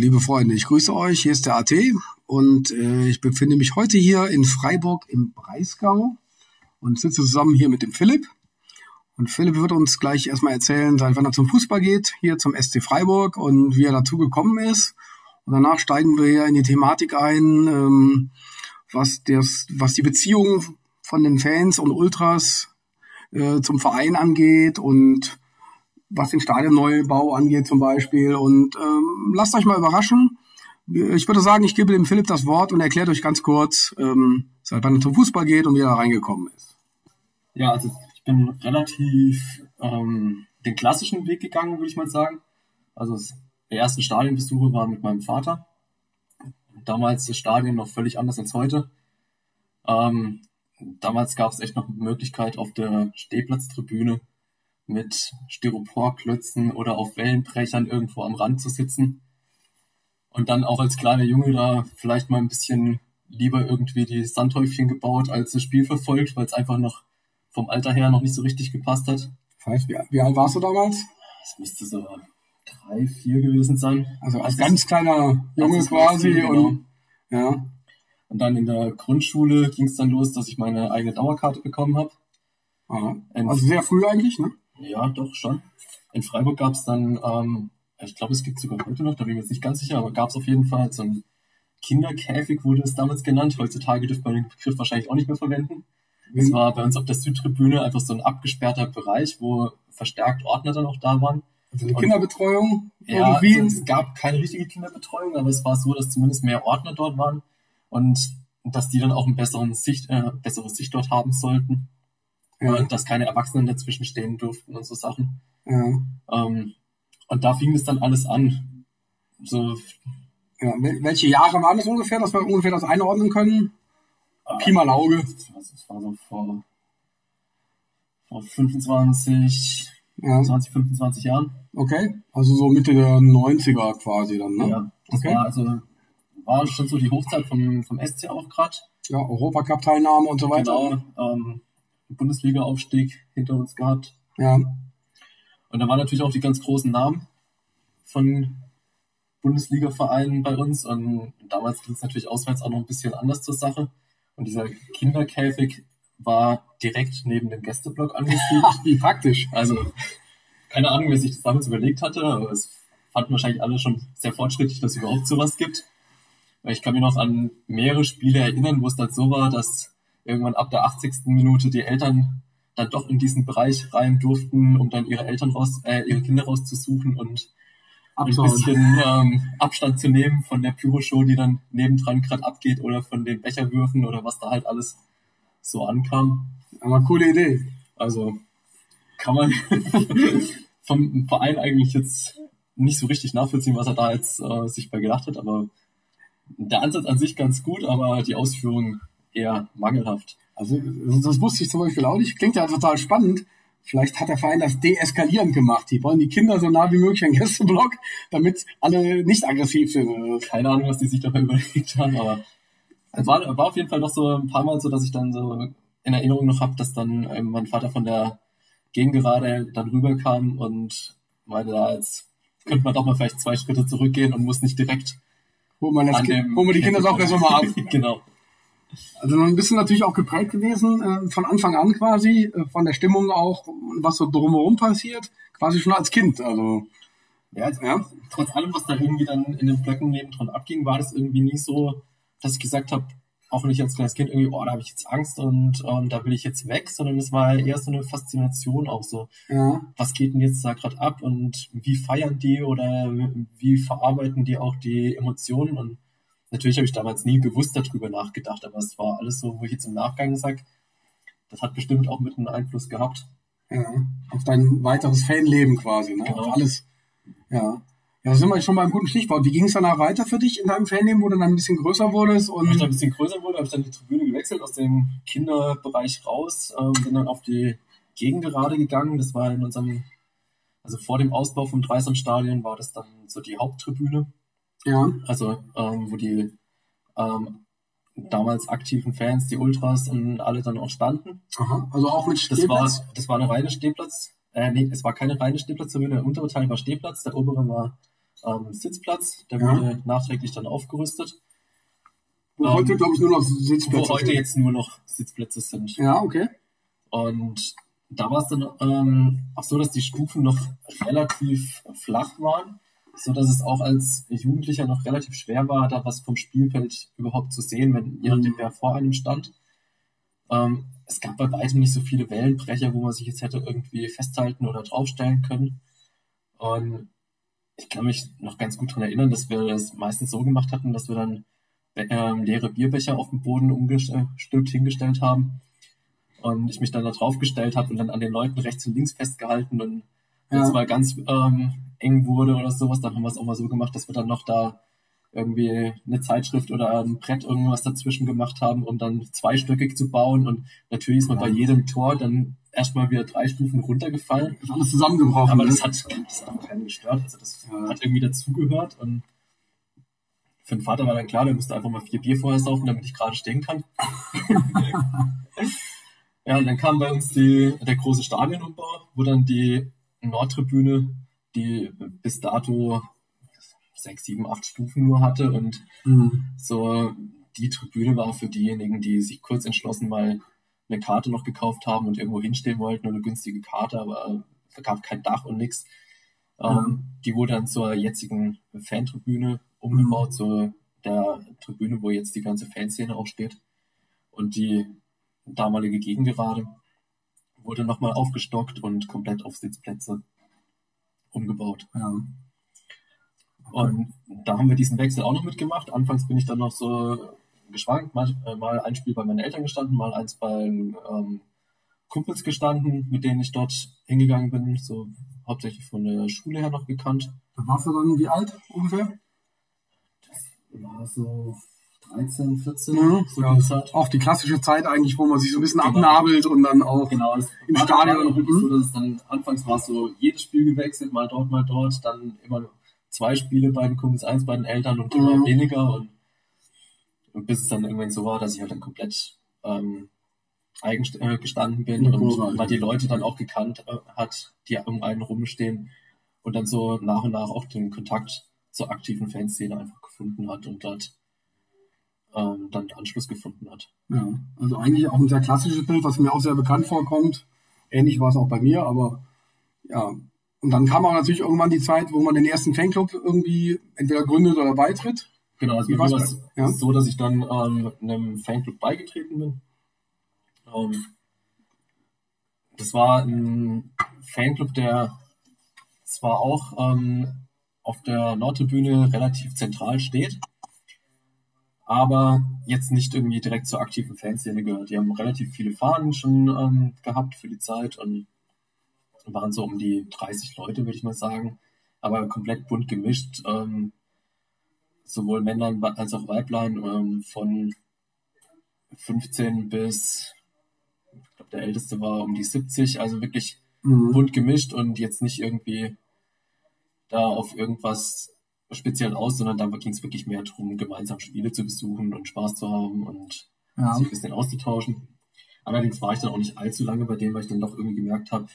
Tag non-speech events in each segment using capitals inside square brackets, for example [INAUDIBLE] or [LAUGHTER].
Liebe Freunde, ich grüße euch. Hier ist der AT und äh, ich befinde mich heute hier in Freiburg im Breisgau und sitze zusammen hier mit dem Philipp. Und Philipp wird uns gleich erstmal erzählen, seit wann er zum Fußball geht, hier zum SC Freiburg und wie er dazu gekommen ist. Und danach steigen wir ja in die Thematik ein, ähm, was, das, was die Beziehung von den Fans und Ultras äh, zum Verein angeht und was den Stadionneubau angeht zum Beispiel. Und ähm, lasst euch mal überraschen. Ich würde sagen, ich gebe dem Philipp das Wort und erklärt euch ganz kurz, ähm, seit wann er zum Fußball geht und wie er da reingekommen ist. Ja, also ich bin relativ ähm, den klassischen Weg gegangen, würde ich mal sagen. Also der ersten Stadionbesuche war mit meinem Vater. Damals das Stadion noch völlig anders als heute. Ähm, damals gab es echt noch eine Möglichkeit auf der Stehplatztribüne mit Styroporklötzen oder auf Wellenbrechern irgendwo am Rand zu sitzen. Und dann auch als kleiner Junge da vielleicht mal ein bisschen lieber irgendwie die Sandhäufchen gebaut, als das Spiel verfolgt, weil es einfach noch vom Alter her noch nicht so richtig gepasst hat. Das heißt, wie, wie alt warst du damals? Das müsste so drei, vier gewesen sein. Also als ganz kleiner Junge quasi. Genau. Und, ja. Und dann in der Grundschule ging es dann los, dass ich meine eigene Dauerkarte bekommen habe. Also sehr früh eigentlich, ne? Ja, doch schon. In Freiburg gab es dann, ähm, ich glaube, es gibt sogar heute noch, da bin ich mir jetzt nicht ganz sicher, aber gab es auf jeden Fall so ein Kinderkäfig, wurde es damals genannt. Heutzutage dürfte man den Begriff wahrscheinlich auch nicht mehr verwenden. Es mhm. war bei uns auf der Südtribüne einfach so ein abgesperrter Bereich, wo verstärkt Ordner dann auch da waren. Also eine Kinderbetreuung? Ja, also es gab keine richtige Kinderbetreuung, aber es war so, dass zumindest mehr Ordner dort waren und dass die dann auch eine Sicht, äh, bessere Sicht dort haben sollten ja. und dass keine Erwachsenen dazwischen stehen durften und so Sachen. Ja. Ähm, und da fing es dann alles an. So, ja, welche Jahre waren das ungefähr, dass wir ungefähr das einordnen können? Äh, Pi mal Auge. Das war so vor, vor 25, ja. 20, 25 Jahren. Okay, also so Mitte der 90er quasi dann, ne? Ja, das okay. war also war schon so die Hochzeit vom, vom SC auch gerade. Ja, Europacup-Teilnahme und so weiter. Genau, ähm, Bundesliga-Aufstieg hinter uns gehabt. Ja. Und da waren natürlich auch die ganz großen Namen von Bundesliga-Vereinen bei uns. Und damals ging es natürlich auswärts auch noch ein bisschen anders zur Sache. Und dieser Kinderkäfig war direkt neben dem Gästeblock angesiedelt. [LAUGHS] Wie praktisch. Also, keine Ahnung, wer sich das damals überlegt hatte, aber es fanden wahrscheinlich alle schon sehr fortschrittlich, dass es überhaupt sowas gibt. Ich kann mich noch an mehrere Spiele erinnern, wo es dann so war, dass irgendwann ab der 80. Minute die Eltern dann doch in diesen Bereich rein durften, um dann ihre Eltern raus, äh, ihre Kinder rauszusuchen und Abschauen. ein bisschen ähm, Abstand zu nehmen von der Pyroshow, die dann nebendran gerade abgeht oder von den Becherwürfen oder was da halt alles so ankam. Aber coole Idee. Also kann man [LAUGHS] vom Verein eigentlich jetzt nicht so richtig nachvollziehen, was er da jetzt äh, sich bei gedacht hat, aber der Ansatz an sich ganz gut, aber die Ausführung eher mangelhaft. Also das wusste ich zum Beispiel auch nicht. Klingt ja total spannend. Vielleicht hat der Verein das deeskalierend gemacht. Die wollen die Kinder so nah wie möglich an Gästeblock, damit alle nicht aggressiv sind. Keine Ahnung, was die sich dabei [LAUGHS] überlegt haben, aber es war, war auf jeden Fall noch so ein paar Mal so, dass ich dann so in Erinnerung noch habe, dass dann ähm, mein Vater von der Gegengerade dann rüberkam und meinte, da jetzt könnte man doch mal vielleicht zwei Schritte zurückgehen und muss nicht direkt wo man, das kind, wo man die Kinder auch erstmal mal ab. [LAUGHS] genau. Also ein bisschen natürlich auch geprägt gewesen, äh, von Anfang an quasi, äh, von der Stimmung auch, was so drumherum passiert, quasi schon als Kind. Also ja, also, ja. trotz allem, was da irgendwie dann in den Blöcken nebendran abging, war das irgendwie nie so, dass ich gesagt habe, auch wenn ich als kleines Kind irgendwie, oh, da habe ich jetzt Angst und ähm, da will ich jetzt weg, sondern es war eher so eine Faszination auch so. Ja. Was geht denn jetzt da gerade ab und wie feiern die oder wie verarbeiten die auch die Emotionen und natürlich habe ich damals nie bewusst darüber nachgedacht, aber es war alles so, wo ich jetzt im Nachgang sage, das hat bestimmt auch mit einem Einfluss gehabt. Ja, auf dein weiteres Fanleben quasi, ne? Genau. Auf alles. Ja. Ja, sind wir schon mal im guten Stichwort. Wie ging es danach weiter für dich in deinem Fanleben, wo du dann ein bisschen größer wurdest? Und Als ich dann ein bisschen größer wurde, habe ich dann die Tribüne gewechselt, aus dem Kinderbereich raus, ähm, bin dann auf die Gegengerade gegangen. Das war in unserem, also vor dem Ausbau vom Dreisamstadion war das dann so die Haupttribüne. Ja. Also, ähm, wo die ähm, damals aktiven Fans, die Ultras und alle dann auch standen. Aha, also auch mit Stehplatz? Das war, das war eine reine Stehplatz. Äh, nee, es war keine reine Stehplatztribüne. Der untere Teil war Stehplatz, der obere war ähm, Sitzplatz. Der Ja. wurde nachträglich dann aufgerüstet. Wo Ähm, heute, glaube ich, nur noch Wo Sitzplätze heute sind. jetzt nur noch Sitzplätze sind. Ja, okay. Und da war es dann ähm, auch so, dass die Stufen noch relativ flach waren, so dass es auch als Jugendlicher noch relativ schwer war, da was vom Spielfeld überhaupt zu sehen, wenn je nachdem wer vor einem stand. Ähm, es gab bei weitem nicht so viele Wellenbrecher, wo man sich jetzt hätte irgendwie festhalten oder draufstellen können. Und ich kann mich noch ganz gut daran erinnern, dass wir das meistens so gemacht hatten, dass wir dann ähm, leere Bierbecher auf dem Boden umgestülpt hingestellt haben und ich mich dann da drauf gestellt habe und dann an den Leuten rechts und links festgehalten und Ja. es mal ganz ähm, eng wurde oder sowas, dann haben wir es auch mal so gemacht, dass wir dann noch da irgendwie eine Zeitschrift oder ein Brett irgendwas dazwischen gemacht haben, um dann zweistöckig zu bauen und natürlich ist man Ja. bei jedem Tor dann erstmal wieder drei Stufen runtergefallen, Ist alles zusammengebrochen. aber ne? das hat, das hat auch keinen gestört, also das Ja. hat irgendwie dazugehört und für den Vater war dann klar, der musste einfach mal vier Bier vorher saufen, damit ich gerade stehen kann. [LAUGHS] Ja, und dann kam bei uns die, der große Stadionumbau, wo dann die Nordtribüne, die bis dato sechs, sieben, acht Stufen nur hatte und Mhm. so die Tribüne war für diejenigen, die sich kurz entschlossen mal eine Karte noch gekauft haben und irgendwo hinstehen wollten und eine günstige Karte, aber es gab kein Dach und nichts. Ja. Ähm, die wurde dann zur jetzigen Fantribüne umgebaut, zu der Tribüne, wo jetzt die ganze Fanszene auch steht. Und die damalige Gegengerade wurde nochmal aufgestockt und komplett auf Sitzplätze umgebaut. Ja. Und da haben wir diesen Wechsel auch noch mitgemacht. Anfangs bin ich dann noch so geschwankt, mal, äh, mal ein Spiel bei meinen Eltern gestanden, mal eins bei ähm, Kumpels gestanden, mit denen ich dort hingegangen bin, so hauptsächlich von der Schule her noch gekannt. Da warst du dann wie alt ungefähr? War so 13, 14, Mhm. so Ja. Zeit. Auch die klassische Zeit eigentlich, wo man sich so ein bisschen Genau. abnabelt und dann auch. Genau, Im Stadion. auch wirklich Mhm. so, dass es dann anfangs war es so jedes Spiel gewechselt, mal dort, mal dort, dann immer zwei Spiele bei den Kumpels, eins bei den Eltern und immer Mhm. weniger und, und bis es dann irgendwann so war, dass ich halt dann komplett ähm, eigen äh, gestanden bin Ja, und großartig. man die Leute dann auch gekannt äh, hat, die um einen rumstehen und dann so nach und nach auch den Kontakt zur aktiven Fanszene einfach gefunden hat und dort ähm, dann Anschluss gefunden hat. Ja, also eigentlich auch ein sehr klassisches Bild, was mir auch sehr bekannt vorkommt. Ähnlich war es auch bei mir, aber ja. Und dann kam auch natürlich irgendwann die Zeit, wo man den ersten Fanclub irgendwie entweder gründet oder beitritt. Genau, also mir war es ja? so, dass ich dann ähm, einem Fanclub beigetreten bin. Ähm, das war ein Fanclub, der zwar auch ähm, auf der Nordtribüne relativ zentral steht, aber jetzt nicht irgendwie direkt zur aktiven Fanszene gehört. Die haben relativ viele Fahnen schon ähm, gehabt für die Zeit und waren so um die 30 Leute, würde ich mal sagen, aber komplett bunt gemischt. Ähm, sowohl Männern als auch Weiblein ähm, von 15 bis, ich glaube, der älteste war um die 70, also wirklich Mhm. bunt gemischt und jetzt nicht irgendwie da auf irgendwas speziell aus, sondern da ging es wirklich mehr darum, gemeinsam Spiele zu besuchen und Spaß zu haben und Ja. sich ein bisschen auszutauschen. Allerdings war ich dann auch nicht allzu lange bei dem, weil ich dann doch irgendwie gemerkt habe,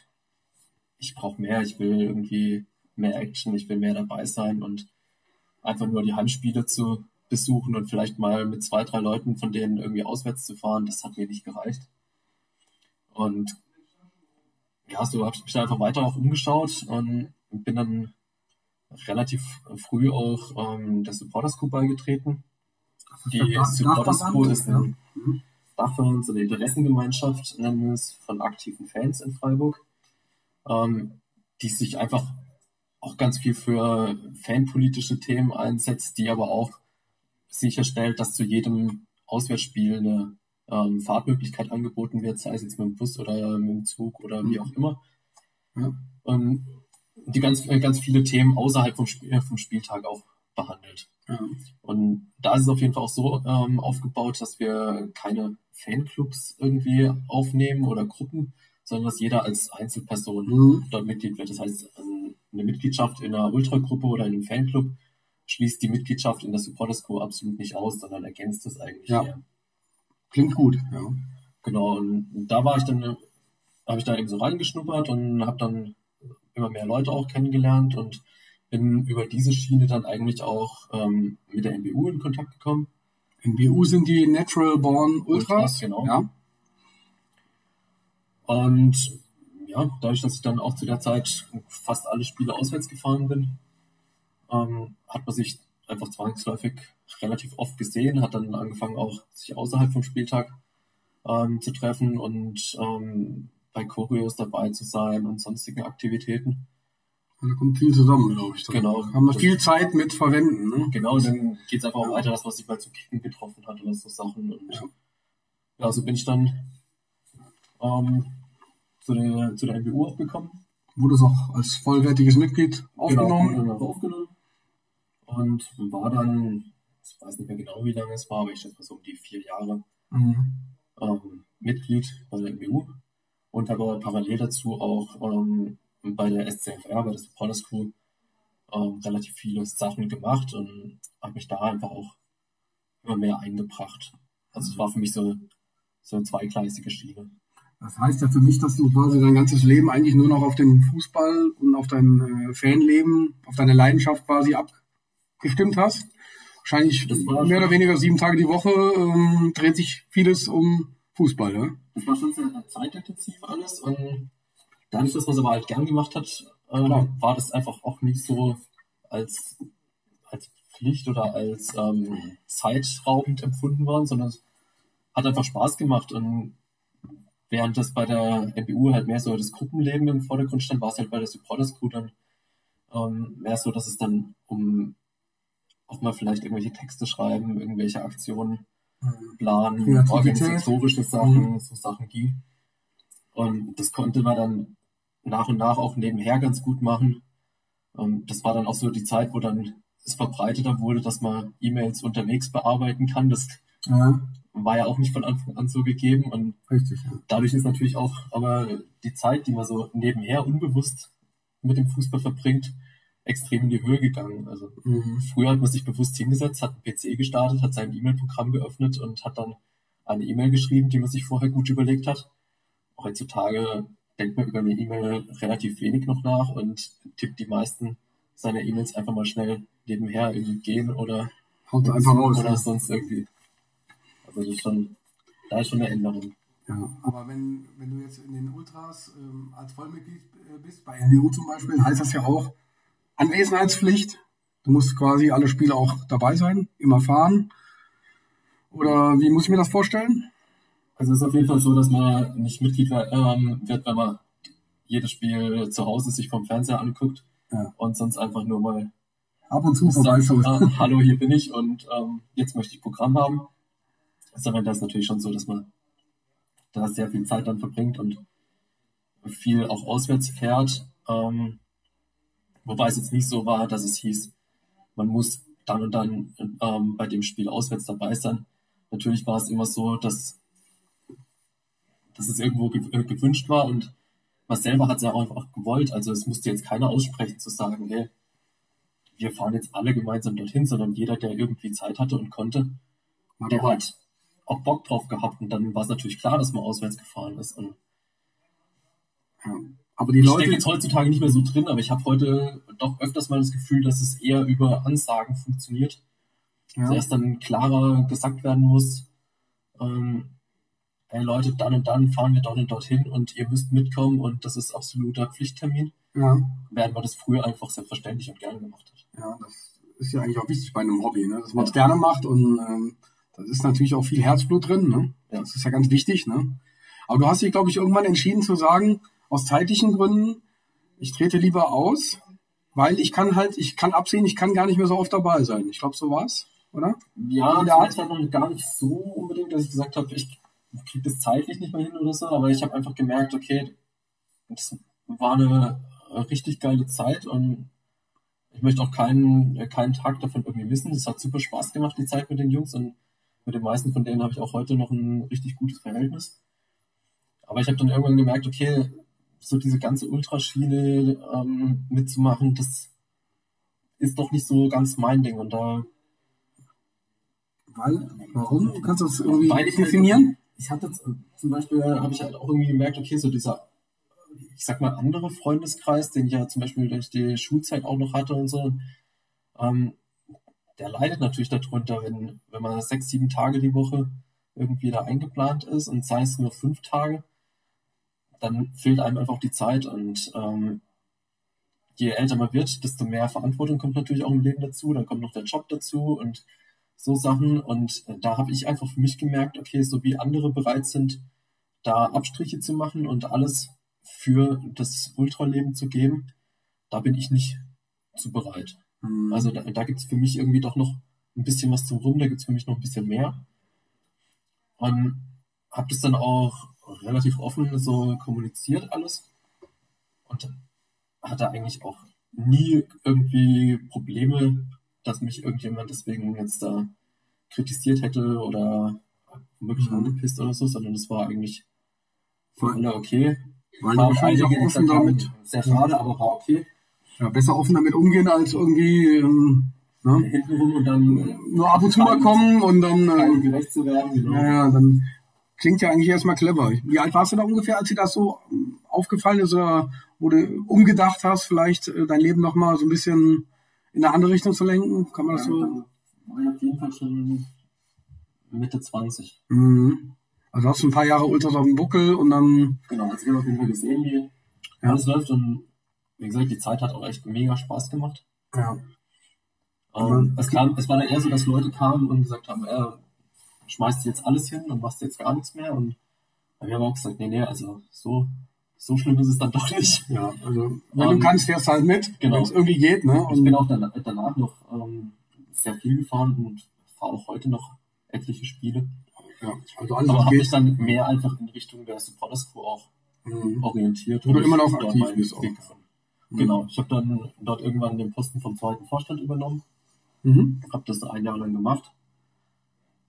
ich brauche mehr, ich will irgendwie mehr Action, ich will mehr dabei sein und einfach nur die Heimspiele zu besuchen und vielleicht mal mit zwei, drei Leuten von denen irgendwie auswärts zu fahren, das hat mir nicht gereicht. Und ja, so habe ich mich da einfach weiter auch umgeschaut und bin dann relativ früh auch ähm, der Supporters Group beigetreten. Die Dach- Supporters Group ist ein Mhm. Dachverband, so eine Interessengemeinschaft, nennen wir es, von aktiven Fans in Freiburg, ähm, die sich einfach auch ganz viel für fanpolitische Themen einsetzt, die aber auch sicherstellt, dass zu jedem Auswärtsspiel eine ähm, Fahrtmöglichkeit angeboten wird, sei es jetzt mit dem Bus oder mit dem Zug oder wie auch immer. Ja. Ähm, die ganz, äh, ganz viele Themen außerhalb vom, Spiel, vom Spieltag auch behandelt. Ja. Und da ist es auf jeden Fall auch so ähm, aufgebaut, dass wir keine Fanclubs irgendwie aufnehmen oder Gruppen, sondern dass jeder als Einzelperson Mhm. dort Mitglied wird. Das heißt, ähm, eine Mitgliedschaft in einer Ultragruppe oder in einem Fanclub schließt die Mitgliedschaft in der Supporters Crew absolut nicht aus, sondern ergänzt es eigentlich Ja. eher. Klingt gut, ja. Genau, und da war ich dann, habe ich da eben so reingeschnuppert und habe dann immer mehr Leute auch kennengelernt und bin über diese Schiene dann eigentlich auch ähm, mit der NBU in Kontakt gekommen. NBU sind die Natural Born Ultras, Ultras, genau. Ja. Und ja, dadurch, dass ich dann auch zu der Zeit fast alle Spiele auswärts gefahren bin, ähm, hat man sich einfach zwangsläufig relativ oft gesehen, hat dann angefangen auch sich außerhalb vom Spieltag ähm, zu treffen und ähm, bei Choreos dabei zu sein und sonstigen Aktivitäten. Da kommt viel zusammen, glaube ich. Da Genau. Haben wir viel Zeit mit verwenden. Ne? Genau, dann geht es einfach auch weiter, dass man sich mal zum Kicken getroffen hat oder so Sachen. Und Ja. ja, so bin ich dann ähm, zu, der, zu der NBU auch gekommen. Wurde es auch als vollwertiges Mitglied aufgenommen. Genau, wurde dann auch aufgenommen. Und war dann, ich weiß nicht mehr genau, wie lange es war, aber ich schätze mal so um die vier Jahre Mhm. ähm, Mitglied bei der MBU und habe aber parallel dazu auch ähm, bei der SCFR, bei der Supporters Crew, ähm, relativ viele Sachen gemacht und habe mich da einfach auch immer mehr eingebracht. Also es war für mich so, so eine zweigleisige Schiene. Das heißt ja für mich, dass du quasi dein ganzes Leben eigentlich nur noch auf den Fußball und auf dein äh, Fanleben, auf deine Leidenschaft quasi abgestimmt hast. Wahrscheinlich Das war mehr oder weniger sieben Tage die Woche ähm, dreht sich vieles um Fußball. Ne? Das war schon sehr zeitintensiv alles und dadurch, dass man es aber halt gern gemacht hat, ähm, war das einfach auch nicht so als, als Pflicht oder als ähm, zeitraubend empfunden worden, sondern es hat einfach Spaß gemacht und während das bei der MBU halt mehr so das Gruppenleben im Vordergrund stand, war es halt bei der Supporters Crew dann ähm, mehr so, dass es dann um auch mal vielleicht irgendwelche Texte schreiben, irgendwelche Aktionen planen, Kreativität. organisatorische Sachen, so Sachen ging. Und das konnte man dann nach und nach auch nebenher ganz gut machen. Und das war dann auch so die Zeit, wo dann es verbreiteter wurde, dass man E-Mails unterwegs bearbeiten kann. Das Ja, war ja auch nicht von Anfang an so gegeben. Und richtig. Ja. dadurch ist natürlich auch aber die Zeit, die man so nebenher unbewusst mit dem Fußball verbringt, extrem in die Höhe gegangen. Also Mhm. Früher hat man sich bewusst hingesetzt, hat einen PC gestartet, hat sein E-Mail-Programm geöffnet und hat dann eine E-Mail geschrieben, die man sich vorher gut überlegt hat. Heutzutage denkt man über eine E-Mail relativ wenig noch nach und tippt die meisten seiner E-Mails einfach mal schnell nebenher irgendwie gehen oder, Haut einfach raus. oder sonst irgendwie. Also das ist schon, da ist schon eine Änderung. Ja, aber wenn, wenn du jetzt in den Ultras ähm, als Vollmitglied äh, bist, bei NWU zum Beispiel, heißt das ja auch Anwesenheitspflicht. Du musst quasi alle Spiele auch dabei sein, immer fahren. Oder wie muss ich mir das vorstellen? Also es ist auf jeden Fall so, dass man nicht Mitglied ähm, wird, wenn man jedes Spiel zu Hause sich vom Fernseher anguckt Ja. und sonst einfach nur mal Ab und zu sagt, vorbeischaust. ah, [LAUGHS] hallo, hier bin ich und ähm, jetzt möchte ich Programm haben. Sondern das ist natürlich schon so, dass man da sehr viel Zeit dann verbringt und viel auch auswärts fährt. Ähm, wobei es jetzt nicht so war, dass es hieß, man muss dann und dann ähm, bei dem Spiel auswärts dabei sein. Natürlich war es immer so, dass, dass es irgendwo ge äh, gewünscht war und man selber hat es ja auch einfach gewollt. Also es musste jetzt keiner aussprechen zu sagen, hey, wir fahren jetzt alle gemeinsam dorthin, sondern jeder, der irgendwie Zeit hatte und konnte, Mal der hat auch Bock drauf gehabt. Und dann war es natürlich klar, dass man auswärts gefahren ist. Und Ja. Aber die ich Leute, stecke jetzt heutzutage nicht mehr so drin, aber ich habe heute doch öfters mal das Gefühl, dass es eher über Ansagen funktioniert. ja, Dass erst dann klarer gesagt werden muss, ähm, hey Leute, dann und dann fahren wir dort und dorthin und ihr müsst mitkommen und das ist absoluter Pflichttermin, ja, während man das früher einfach selbstverständlich und gerne gemacht hat. ja, das ist ja eigentlich auch wichtig bei einem Hobby, ne? dass man es gerne macht und ähm, da ist natürlich auch viel Herzblut drin. Ne? Ja. Das ist ja ganz wichtig. Ne? Aber du hast dich, glaube ich, irgendwann entschieden zu sagen, aus zeitlichen Gründen, ich trete lieber aus, weil ich kann halt, ich kann absehen, ich kann gar nicht mehr so oft dabei sein. Ich glaube, so war's, oder? Ja, der das war noch gar nicht so unbedingt, dass ich gesagt habe, ich kriege das zeitlich nicht mehr hin oder so, aber ich habe einfach gemerkt, okay, das war eine äh, richtig geile Zeit und ich möchte auch keinen, äh, keinen Tag davon irgendwie missen. Es hat super Spaß gemacht, die Zeit mit den Jungs und mit den meisten von denen habe ich auch heute noch ein richtig gutes Verhältnis. Aber ich habe dann irgendwann gemerkt, okay, so diese ganze Ultraschiene ähm, mitzumachen, das ist doch nicht so ganz mein Ding und da Weil, warum? Du kannst das irgendwie Weil ich halt- definieren? ich hatte zum Beispiel, habe ich halt auch irgendwie gemerkt, okay, so dieser, ich sag mal, andere Freundeskreis, den ich ja zum Beispiel durch die Schulzeit auch noch hatte und so, ähm, der leidet natürlich darunter, wenn, wenn man sechs, sieben Tage die Woche irgendwie da eingeplant ist und sei es nur fünf Tage, dann fehlt einem einfach die Zeit und ähm, je älter man wird, desto mehr Verantwortung kommt natürlich auch im Leben dazu, dann kommt noch der Job dazu und so Sachen und da habe ich einfach für mich gemerkt, okay, so wie andere bereit sind, da Abstriche zu machen und alles für das Ultraleben zu geben, da bin ich nicht zu bereit. Mhm. Also da, da gibt es für mich irgendwie doch noch ein bisschen was zum Rum, da gibt es für mich noch ein bisschen mehr. Und habe das dann auch relativ offen so kommuniziert alles und hatte eigentlich auch nie irgendwie Probleme, dass mich irgendjemand deswegen jetzt da kritisiert hätte oder wirklich mhm. angepisst oder so, sondern es war eigentlich für alle okay. Weil war wahrscheinlich auch offen damit. Sehr schade, aber war okay. Ja, besser offen damit umgehen, als irgendwie ähm, ne? hintenrum und dann äh, nur ab und zu mal kommen und dann äh, gerecht zu werden. Genau. Ja, dann klingt ja eigentlich erstmal clever. Wie alt warst du da ungefähr, als dir das so ähm, aufgefallen ist oder wo du umgedacht hast, vielleicht äh, dein Leben nochmal so ein bisschen in eine andere Richtung zu lenken? Kann man das so? Ja auf jeden Fall schon Mitte 20. Mhm. Also hast du ein paar Jahre Ultras auf dem Buckel und dann. Genau, jetzt haben wir auf jeden Fall gesehen, wie ja. alles läuft und wie gesagt, die Zeit hat auch echt mega Spaß gemacht. Ja. Ähm, es, kam, es war dann eher so, dass Leute kamen und gesagt haben, äh, schmeißt jetzt alles hin und machst jetzt gar nichts mehr. Und wir haben auch gesagt, nee, nee, also so, so schlimm ist es dann [LAUGHS] doch nicht. Ja, also [LAUGHS] wenn um, du kannst, fährst halt mit, genau. wenn es irgendwie geht. Ne? Und ich bin auch danach, danach noch ähm, sehr viel gefahren und fahre auch heute noch etliche Spiele. Ja, also alles Aber habe mich dann mehr einfach in Richtung der Supporters Crew auch mhm. orientiert. Du immer noch aktiv bist. Auch. Mhm. Genau, ich habe dann dort irgendwann den Posten vom zweiten Vorstand übernommen. Mhm. Habe das ein Jahr lang gemacht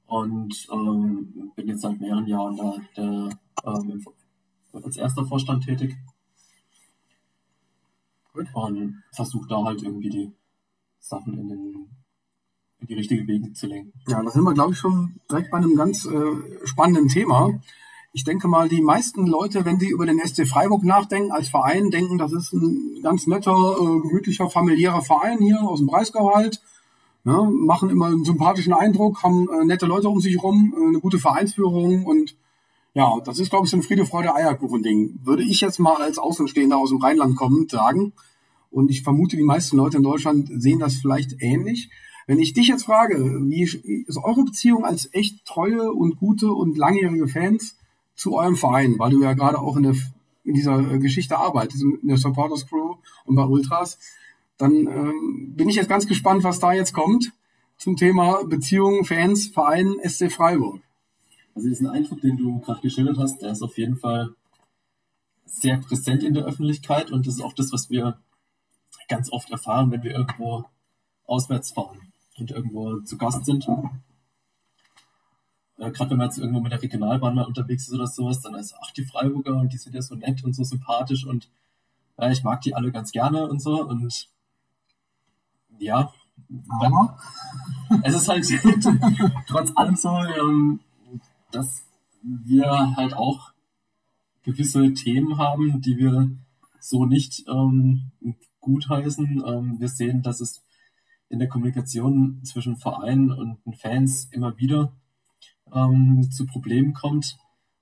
und ähm, bin jetzt seit mehreren Jahren da der, ähm, als erster Vorstand tätig. Gut. Und versuche da halt irgendwie die Sachen in, den, in die richtige Wege zu lenken. Ja, da sind wir, glaube ich, schon direkt bei einem ganz äh, spannenden Thema. Ich denke mal, die meisten Leute, wenn sie über den SC Freiburg nachdenken als Verein, denken, das ist ein ganz netter, äh, gemütlicher, familiärer Verein hier aus dem Breisgau halt Ne, machen immer einen sympathischen Eindruck, haben äh, nette Leute um sich rum, äh, eine gute Vereinsführung und ja, das ist, glaube ich, so ein Friede, Freude, Eierkuchen-Ding. Würde ich jetzt mal als Außenstehender aus dem Rheinland kommend sagen. Und ich vermute, die meisten Leute in Deutschland sehen das vielleicht ähnlich. Wenn ich dich jetzt frage, wie ist eure Beziehung als echt treue und gute und langjährige Fans zu eurem Verein, weil du ja gerade auch in, der, in dieser äh, Geschichte arbeitest, in der Supporters Crew und bei Ultras, dann ähm, bin ich jetzt ganz gespannt, was da jetzt kommt zum Thema Beziehungen, Fans, Verein, SC Freiburg. Also diesen Eindruck, den du gerade geschildert hast, der ist auf jeden Fall sehr präsent in der Öffentlichkeit und das ist auch das, was wir ganz oft erfahren, wenn wir irgendwo auswärts fahren und irgendwo zu Gast sind. Äh, Gerade wenn man jetzt irgendwo mit der Regionalbahn mal unterwegs ist oder sowas, dann ist ach die Freiburger und die sind ja so nett und so sympathisch und ja, ich mag die alle ganz gerne und so und ja, aber es ist halt [LAUGHS] trotz allem so, ähm, dass wir halt auch gewisse Themen haben, die wir so nicht ähm, gutheißen. Ähm, wir sehen, dass es in der Kommunikation zwischen Vereinen und Fans immer wieder ähm, zu Problemen kommt.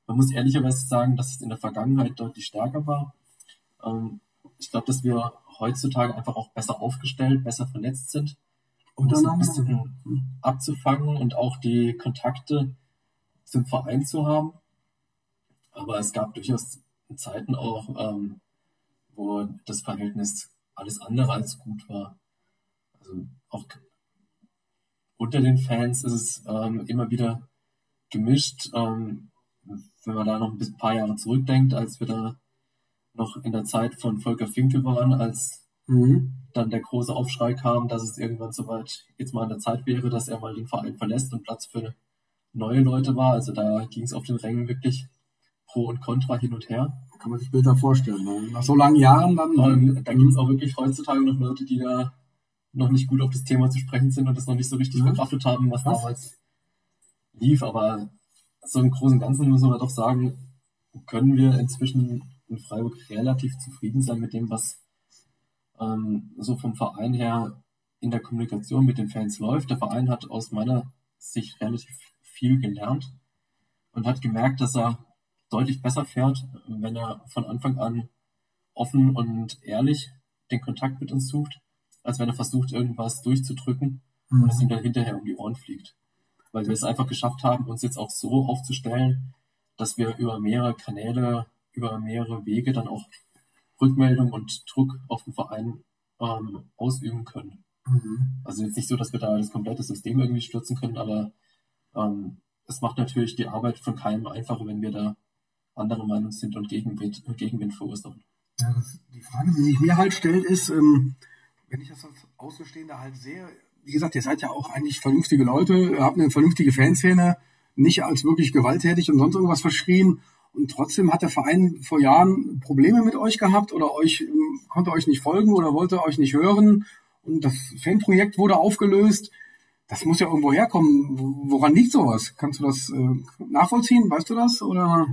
Man muss ehrlicherweise sagen, dass es in der Vergangenheit deutlich stärker war. Ähm, ich glaube, dass wir heutzutage einfach auch besser aufgestellt, besser vernetzt sind, um das ein bisschen abzufangen und auch die Kontakte zum Verein zu haben. Aber es gab durchaus Zeiten auch, ähm, wo das Verhältnis alles andere als gut war. Also auch unter den Fans ist es ähm, immer wieder gemischt. Ähm, wenn man da noch ein paar Jahre zurückdenkt, als wir da noch in der Zeit von Volker Finke waren, als mhm. dann der große Aufschrei kam, dass es irgendwann soweit jetzt mal an der Zeit wäre, dass er mal den Verein verlässt und Platz für neue Leute war. Also da ging es auf den Rängen wirklich pro und contra hin und her. Kann man sich Bilder vorstellen. Ne? Nach so langen Jahren dann. Und da gibt es auch wirklich heutzutage noch Leute, die da noch nicht gut auf das Thema zu sprechen sind und das noch nicht so richtig ja. verkraftet haben, was, was damals lief. Aber so im Großen und Ganzen müssen wir doch sagen, können wir inzwischen in Freiburg relativ zufrieden sein mit dem, was ähm, so vom Verein her in der Kommunikation mit den Fans läuft. Der Verein hat aus meiner Sicht relativ viel gelernt und hat gemerkt, dass er deutlich besser fährt, wenn er von Anfang an offen und ehrlich den Kontakt mit uns sucht, als wenn er versucht, irgendwas durchzudrücken mhm. und es ihm dann hinterher um die Ohren fliegt. Weil wir es einfach geschafft haben, uns jetzt auch so aufzustellen, dass wir über mehrere Kanäle, über mehrere Wege dann auch Rückmeldung und Druck auf den Verein ähm, ausüben können. Mhm. Also jetzt nicht so, dass wir da das komplette System irgendwie stürzen können, aber ähm, es macht natürlich die Arbeit von keinem einfacher, wenn wir da andere Meinung sind und Gegenwind, Gegenwind verursachen. Ja, das, die Frage, die sich mir halt stellt, ist, ähm, wenn ich das als Außenstehender halt sehe, wie gesagt, ihr seid ja auch eigentlich vernünftige Leute, ihr habt eine vernünftige Fanszene, nicht als wirklich gewalttätig und sonst irgendwas verschrien. Und trotzdem hat der Verein vor Jahren Probleme mit euch gehabt oder euch ähm, konnte euch nicht folgen oder wollte euch nicht hören. Und das Fanprojekt wurde aufgelöst. Das muss ja irgendwo herkommen. Woran liegt sowas? Kannst du das äh, nachvollziehen? Weißt du das? Oder?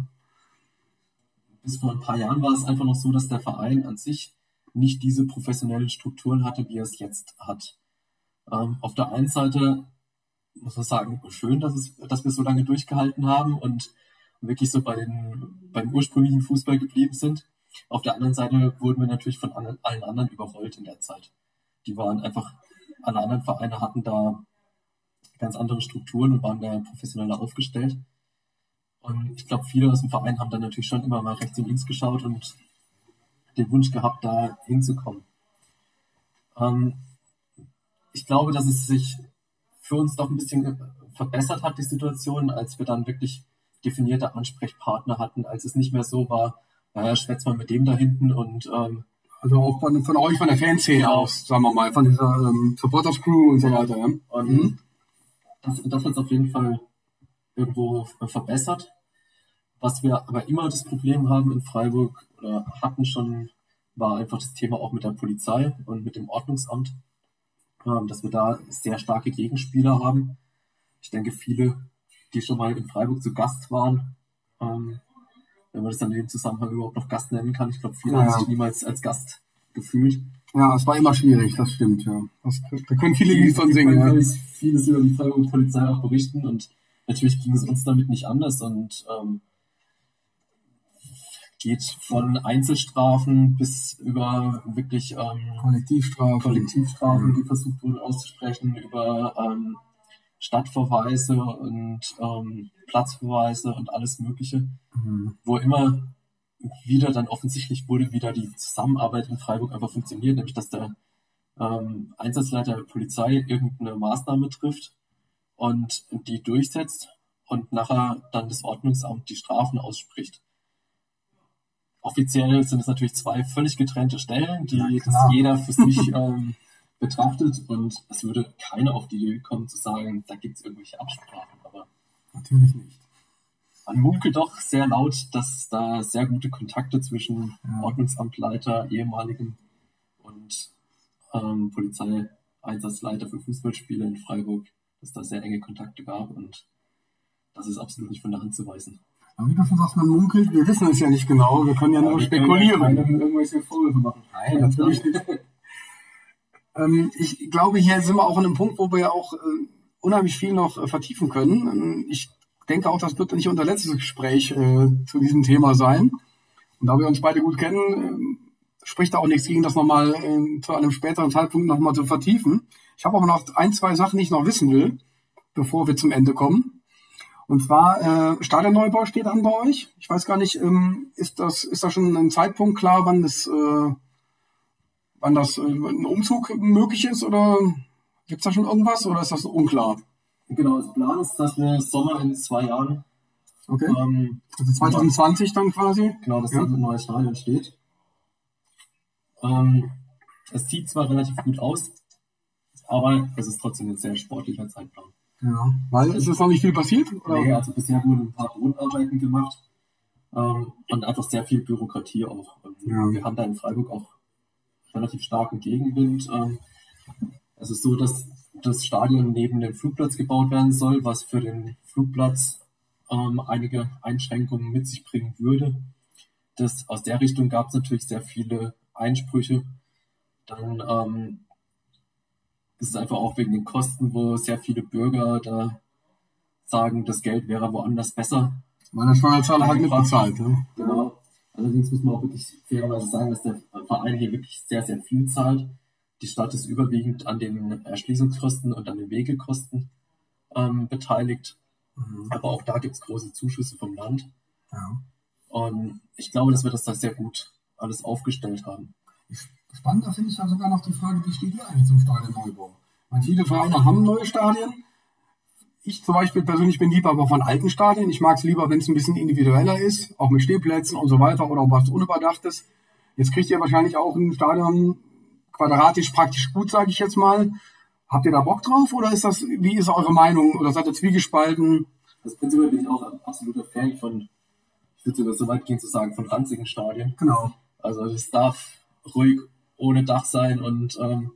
bis vor ein paar Jahren war es einfach noch so, dass der Verein an sich nicht diese professionellen Strukturen hatte, wie er es jetzt hat. Ähm, auf der einen Seite muss man sagen, schön, dass, es, dass wir so lange durchgehalten haben und wirklich so bei den, beim ursprünglichen Fußball geblieben sind. Auf der anderen Seite wurden wir natürlich von allen anderen überrollt in der Zeit. Die waren einfach, alle anderen Vereine hatten da ganz andere Strukturen und waren da professioneller aufgestellt. Und ich glaube, viele aus dem Verein haben dann natürlich schon immer mal rechts und links geschaut und den Wunsch gehabt, da hinzukommen. Ähm, ich glaube, dass es sich für uns doch ein bisschen verbessert hat, die Situation, als wir dann wirklich definierte Ansprechpartner hatten, als es nicht mehr so war, naja, schwätzt mal mit dem da hinten und ähm, also auch von, von euch, von der Fanszene genau. aus, sagen wir mal, von dieser ähm, Supporters Crew und so weiter. Ja. Und mhm. das, das hat es auf jeden Fall irgendwo verbessert. Was wir aber immer das Problem haben in Freiburg oder hatten schon, war einfach das Thema auch mit der Polizei und mit dem Ordnungsamt, ähm, dass wir da sehr starke Gegenspieler haben. Ich denke, viele, die schon mal in Freiburg zu Gast waren, ähm, wenn man das dann in dem Zusammenhang überhaupt noch Gast nennen kann, ich glaube, viele ja. haben sich niemals als Gast gefühlt. Ja, es war immer schwierig, das stimmt, ja. Das, da können viele Lied von singen. Ja. Vieles über die Freiburg Polizei auch berichten und natürlich ging es uns damit nicht anders und ähm, geht von Einzelstrafen bis über wirklich ähm, Kollektivstrafen, Kollektivstrafen, die versucht wurden auszusprechen, über ähm, Stadtverweise und ähm, Platzverweise und alles Mögliche, mhm. wo immer wieder dann offensichtlich wurde, wieder die Zusammenarbeit in Freiburg einfach funktioniert, nämlich dass der ähm, Einsatzleiter der Polizei irgendeine Maßnahme trifft und die durchsetzt und nachher dann das Ordnungsamt die Strafen ausspricht. Offiziell sind es natürlich zwei völlig getrennte Stellen, die ja, jeder für sich [LAUGHS] ähm, betrachtet und es würde keiner auf die Idee kommen zu sagen, da gibt es irgendwelche Absprachen, aber natürlich nicht. Man munkelt doch sehr laut, dass da sehr gute Kontakte zwischen ja. Ordnungsamtleiter, ehemaligem und ähm, Polizeieinsatzleiter für Fußballspiele in Freiburg, dass da sehr enge Kontakte gab und das ist absolut nicht von der Hand zu weisen. Aber wie du schon sagst, man munkelt, wir wissen es ja nicht genau, wir können ja, ja nur spekulieren. Ja irgendwelche Vorwürfe machen. Nein, natürlich nicht. [LAUGHS] ähm, ich glaube, hier sind wir auch an einem Punkt, wo wir auch äh, unheimlich viel noch äh, vertiefen können. Ähm, ich denke auch, das wird nicht unser letztes Gespräch äh, zu diesem Thema sein. Und da wir uns beide gut kennen, äh, spricht da auch nichts gegen, das nochmal äh, zu einem späteren Zeitpunkt nochmal zu vertiefen. Ich habe aber noch ein, zwei Sachen, die ich noch wissen will, bevor wir zum Ende kommen. Und zwar äh, Stadionneubau steht an bei euch. Ich weiß gar nicht, ähm, ist das ist da schon ein Zeitpunkt klar, wann das äh, wann das äh, ein Umzug möglich ist oder gibt's da schon irgendwas oder ist das unklar? Genau, das Plan ist, dass wir Sommer in zwei Jahren. Okay. Ähm, also 2020 dann quasi? Genau, dass ja. ein neues Stadion steht. Ähm, es sieht zwar relativ gut aus, aber es ist trotzdem ein sehr sportlicher Zeitplan. Ja, weil ist es noch nicht viel passiert? Oder? Nee, also bisher wurden ein paar Grundarbeiten gemacht ähm, und einfach sehr viel Bürokratie auch. Ja. Wir haben da in Freiburg auch relativ starken Gegenwind. Ähm, es ist so, dass das Stadion neben dem Flugplatz gebaut werden soll, was für den Flugplatz ähm, einige Einschränkungen mit sich bringen würde. das, aus der Richtung gab es natürlich sehr viele Einsprüche. Dann ähm, ist es einfach auch wegen den Kosten, wo sehr viele Bürger da sagen, das Geld wäre woanders besser. Der Steuerzahler halt mitbezahlt. Ne? Genau. Allerdings muss man auch wirklich fairerweise sagen, dass der Verein hier wirklich sehr, sehr viel zahlt. Die Stadt ist überwiegend an den Erschließungskosten und an den Wegekosten ähm, beteiligt. Mhm. Aber auch da gibt es große Zuschüsse vom Land. Ja. Und ich glaube, dass wir das da sehr gut alles aufgestellt haben. Spannender finde ich ja sogar noch die Frage, wie steht ihr eigentlich zum Stadionneubau? Weil viele Vereine haben neue Stadien. Ich zum Beispiel persönlich bin lieber aber von alten Stadien. Ich mag es lieber, wenn es ein bisschen individueller ist, auch mit Stehplätzen und so weiter oder auch was unüberdachtes. Jetzt kriegt ihr wahrscheinlich auch ein Stadion quadratisch praktisch gut, sage ich jetzt mal. Habt ihr da Bock drauf oder ist das, wie ist eure Meinung? Oder seid ihr zwiegespalten? Das prinzipiell bin ich auch ein absoluter Fan von, ich würde sogar so weit gehen zu sagen, von ranzigen Stadien. Genau. Also es darf ruhig ohne Dach sein und ähm,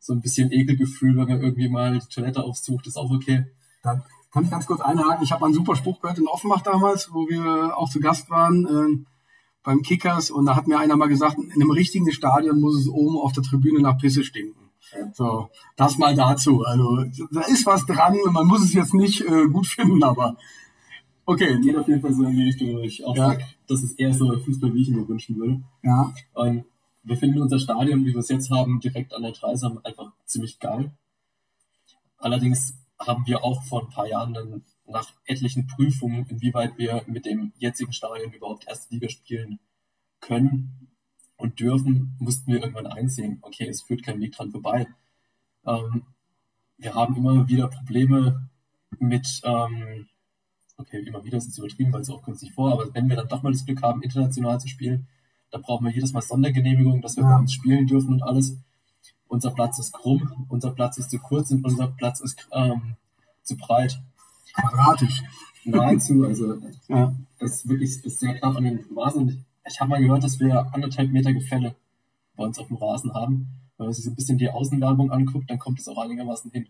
so ein bisschen Ekelgefühl, wenn man irgendwie mal die Toilette aufsucht, ist auch okay. Da kann ich ganz kurz einhaken. Ich habe einen super Spruch gehört in Offenbach damals, wo wir auch zu Gast waren äh, beim Kickers und da hat mir einer mal gesagt, in einem richtigen Stadion muss es oben auf der Tribüne nach Pisse stinken. So, das mal dazu. Also da ist was dran. Man muss es jetzt nicht äh, gut finden, aber okay. Geht auf jeden Fall so in die Richtung, wo ich auch ja. sage, das ist eher so Fußball, wie ich mir wünschen würde. Ja. Und wir finden unser Stadion, wie wir es jetzt haben, direkt an der Dreisam einfach ziemlich geil. Allerdings haben wir auch vor ein paar Jahren dann nach etlichen Prüfungen, inwieweit wir mit dem jetzigen Stadion überhaupt erste Liga spielen können und dürfen, mussten wir irgendwann einsehen, okay, es führt kein Weg dran vorbei. Ähm, wir haben immer wieder Probleme mit, ähm, okay, immer wieder ist es übertrieben, weil es auch künstlich vor, aber wenn wir dann doch mal das Glück haben, international zu spielen, da brauchen wir jedes Mal Sondergenehmigung, dass wir ja. bei uns spielen dürfen und alles. Unser Platz ist krumm, unser Platz ist zu kurz und unser Platz ist ähm, zu breit. Quadratisch. Nahezu, also ja. das ist wirklich ist sehr knapp an den Rasen. Ich habe mal gehört, dass wir anderthalb Meter Gefälle bei uns auf dem Rasen haben. Wenn man sich so ein bisschen die Außenwerbung anguckt, dann kommt es auch einigermaßen hin.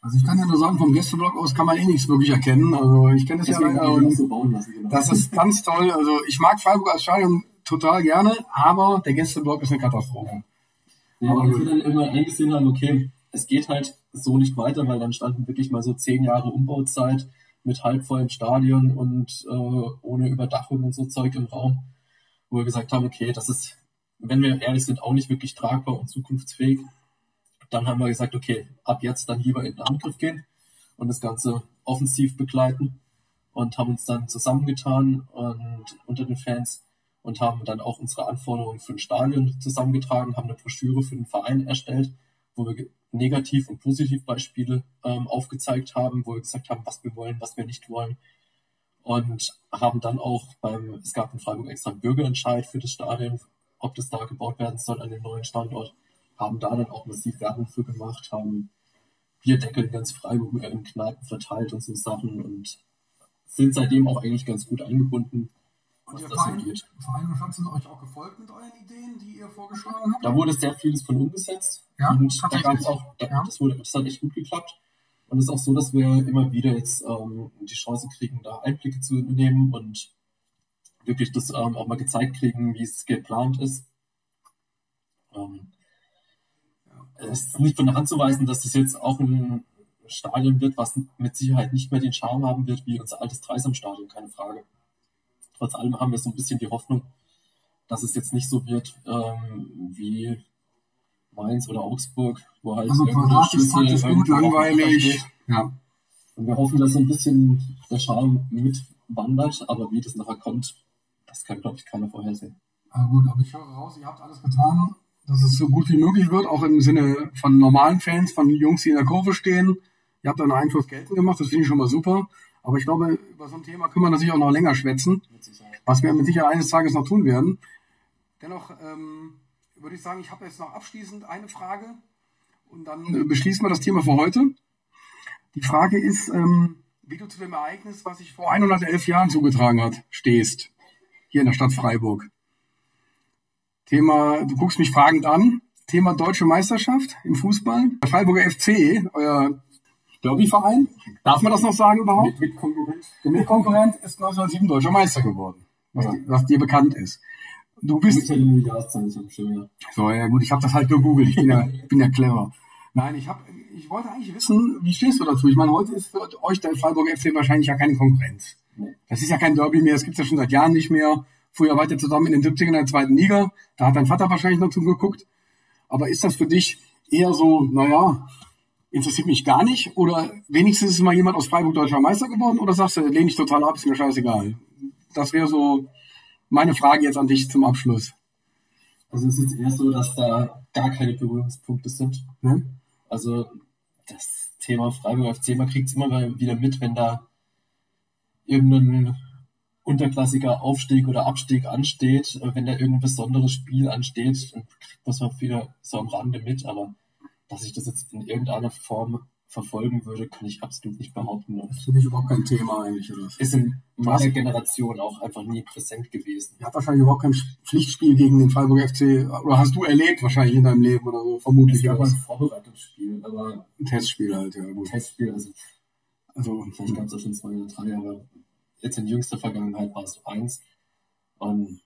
Also ich kann ja nur sagen, vom Gästeblock aus kann man eh nichts wirklich erkennen. Also ich kenne das Deswegen ja leider. So bauen lassen, genau. Das ist ganz toll. Also ich mag Freiburg als Stadion total gerne, aber der Gästeblock ist eine Katastrophe. Ja, aber wir dann irgendwann eingesehen haben, okay, es geht halt so nicht weiter, weil dann standen wirklich mal so zehn Jahre Umbauzeit mit halbvollem Stadion und äh, ohne Überdachung und so Zeug im Raum, wo wir gesagt haben, okay, das ist, wenn wir ehrlich sind, auch nicht wirklich tragbar und zukunftsfähig. Dann haben wir gesagt, okay, ab jetzt dann lieber in den Angriff gehen und das Ganze offensiv begleiten und haben uns dann zusammengetan und unter den Fans und haben dann auch unsere Anforderungen für ein Stadion zusammengetragen, haben eine Broschüre für den Verein erstellt, wo wir Negativ- und Positivbeispiele ähm, aufgezeigt haben, wo wir gesagt haben, was wir wollen, was wir nicht wollen. Und haben dann auch beim, es gab in Freiburg extra einen Bürgerentscheid für das Stadion, ob das da gebaut werden soll an dem neuen Standort, haben da dann auch massiv Werbung für gemacht, haben Bierdeckel in ganz Freiburg in Kneipen verteilt und so Sachen und sind seitdem auch eigentlich ganz gut eingebunden und ihr Verein, Verein und Stadt sind euch auch gefolgt mit euren Ideen, die ihr vorgeschlagen habt? Da wurde sehr vieles von umgesetzt. Ja, und da gab es auch, da, ja. das, wurde, das hat echt gut geklappt. Und es ist auch so, dass wir immer wieder jetzt ähm, die Chance kriegen, da Einblicke zu nehmen und wirklich das ähm, auch mal gezeigt kriegen, wie es geplant ist. Ähm, es ist nicht von der Hand zu weisen, dass das jetzt auch ein Stadion wird, was mit Sicherheit nicht mehr den Charme haben wird wie unser altes Dreisam-Stadion, keine Frage trotz allem haben wir so ein bisschen die Hoffnung, dass es jetzt nicht so wird ähm, wie Mainz oder Augsburg, wo halt also Quadrat ist praktisch gut langweilig. Ja. Und wir hoffen, dass so ein bisschen der Charme mitwandert, aber wie das nachher kommt, das kann, glaube ich, keiner vorhersehen. Ah, gut, aber ich höre raus, ihr habt alles getan, dass es so gut wie möglich wird, auch im Sinne von normalen Fans, von Jungs, die in der Kurve stehen. Ihr habt einen Einfluss geltend gemacht, das finde ich schon mal super. Aber ich glaube, über so ein Thema können wir natürlich auch noch länger schwätzen, was wir mit Sicherheit eines Tages noch tun werden. Dennoch ähm, würde ich sagen, ich habe jetzt noch abschließend eine Frage und dann äh, beschließen wir das Thema für heute. Die Frage ist, ähm, wie du zu dem Ereignis, was sich vor 111 Jahren zugetragen hat, stehst, hier in der Stadt Freiburg. Thema, du guckst mich fragend an, Thema Deutsche Meisterschaft im Fußball. Der Freiburger FC, euer Derbyverein. Darf man das noch sagen überhaupt? Mit, Mitkonkurrent. Der Mitkonkurrent ist 1907 deutscher Meister geworden, was, ja. was dir bekannt ist. Du bist. Ich die Jahreszahl nicht am Schirm, ja. So, ja gut, ich habe das halt gegoogelt. Ich bin ja, ich [LAUGHS] bin ja clever. Nein, ich habe, ich wollte eigentlich wissen, wie stehst du dazu? Ich meine, heute ist für euch der Freiburg FC wahrscheinlich ja keine Konkurrenz. Nee. Das ist ja kein Derby mehr, das gibt's ja schon seit Jahren nicht mehr. Früher ihr zusammen in den 70ern in der zweiten Liga, da hat dein Vater wahrscheinlich noch zugeguckt. Aber ist das für dich eher so, naja, interessiert mich gar nicht? Oder wenigstens ist mal jemand aus Freiburg deutscher Meister geworden? Oder sagst du, lehne ich total ab, ist mir scheißegal? Das wäre so meine Frage jetzt an dich zum Abschluss. Also es ist jetzt eher so, dass da gar keine Berührungspunkte sind. Ne? Also das Thema Freiburg FC, man kriegt es immer wieder mit, wenn da irgendein unterklassiger Aufstieg oder Abstieg ansteht, äh, wenn da irgendein besonderes Spiel ansteht, dann kriegt man es wieder so am Rande mit, aber dass ich das jetzt in irgendeiner Form verfolgen würde, kann ich absolut nicht behaupten. Das ist für mich überhaupt kein Thema eigentlich. Oder? Ist in meiner Generation auch einfach nie präsent gewesen. Ihr habt wahrscheinlich überhaupt kein Pflichtspiel gegen den Freiburg FC, oder hast du erlebt wahrscheinlich in deinem Leben oder so, vermutlich. Es gab ein Vorbereitungsspiel, aber Ein Testspiel halt, ja gut. Testspiel, also Also, vielleicht gab es auch schon zwei oder drei, aber jetzt in jüngster Vergangenheit war es so eins. Und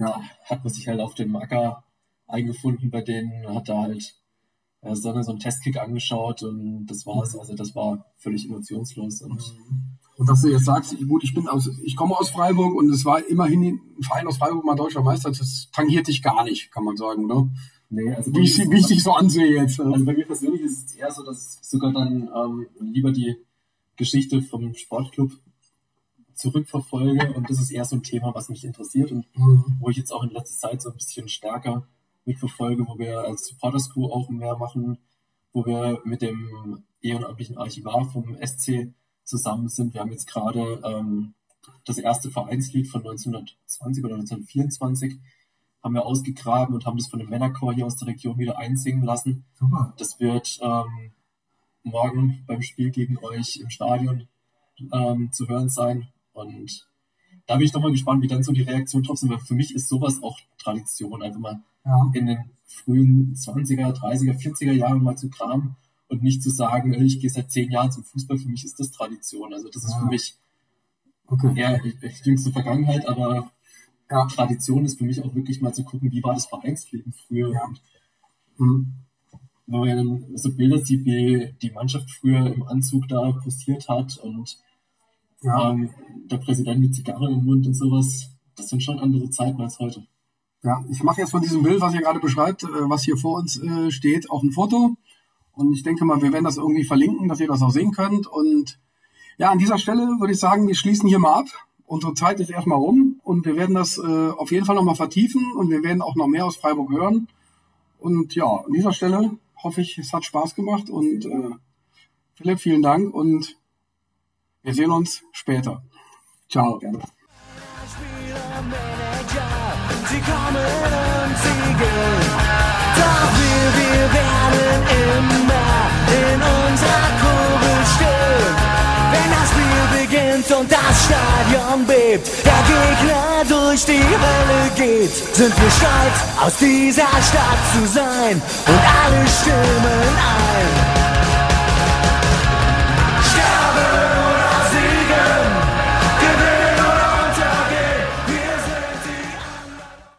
ja, hat man sich halt auf den Macker eingefunden bei denen, hat da halt äh, so, eine- so einen Testkick angeschaut und das war's. Also das war völlig emotionslos und und dass du jetzt sagst, gut, ich bin aus, ich komme aus Freiburg und es war immerhin ein Verein aus Freiburg mal deutscher Meister, das tangiert dich gar nicht, kann man sagen, oder? nee, also Wie ich, wie ich dich so ansehe jetzt. Also bei mir persönlich ist es eher so, dass ich sogar dann ähm, lieber die Geschichte vom Sportclub zurückverfolge und das ist eher so ein Thema, was mich interessiert und Mhm. wo ich jetzt auch in letzter Zeit so ein bisschen stärker mitverfolge, wo wir als Supporters Crew auch mehr machen, wo wir mit dem ehrenamtlichen Archivar vom SC zusammen sind. Wir haben jetzt gerade ähm, das erste Vereinslied von 1920 oder 1924 haben wir ausgegraben und haben das von dem Männerchor hier aus der Region wieder einsingen lassen. Super. Das wird ähm, morgen beim Spiel gegen euch im Stadion ähm, zu hören sein. Und da bin ich doch mal gespannt, wie dann so die Reaktion drauf sind, weil für mich ist sowas auch Tradition, einfach mal Ja. in den frühen 20er, 30er, 40er Jahren mal zu kramen und nicht zu sagen, ich gehe seit zehn Jahren zum Fußball, für mich ist das Tradition. Also das ist Ja. für mich Okay. eher die jüngste Vergangenheit, aber Ja. Tradition ist für mich auch wirklich mal zu gucken, wie war das Vereinsleben früher. Ja. Und Mhm. wenn man dann so Bilder sieht, wie die Mannschaft früher im Anzug da postiert hat und Ja. ähm, der Präsident mit Zigarre im Mund und sowas, das sind schon andere Zeiten als heute. Ja, ich mache jetzt von diesem Bild, was ihr gerade beschreibt, äh, was hier vor uns äh, steht, auch ein Foto. Und ich denke mal, wir werden das irgendwie verlinken, dass ihr das auch sehen könnt. Und ja, an dieser Stelle würde ich sagen, wir schließen hier mal ab. Unsere Zeit ist erstmal rum und wir werden das äh, auf jeden Fall nochmal vertiefen und wir werden auch noch mehr aus Freiburg hören. Und ja, an dieser Stelle hoffe ich, es hat Spaß gemacht und äh, Philipp, vielen Dank und wir sehen uns später. Ciao. Gerne. Sie kommen und sie gehen. Doch wir, wir werden immer in unserer Kurve stehen. Wenn das Spiel beginnt und das Stadion bebt, der Gegner durch die Hölle geht, sind wir stolz, aus dieser Stadt zu sein und alle stimmen ein.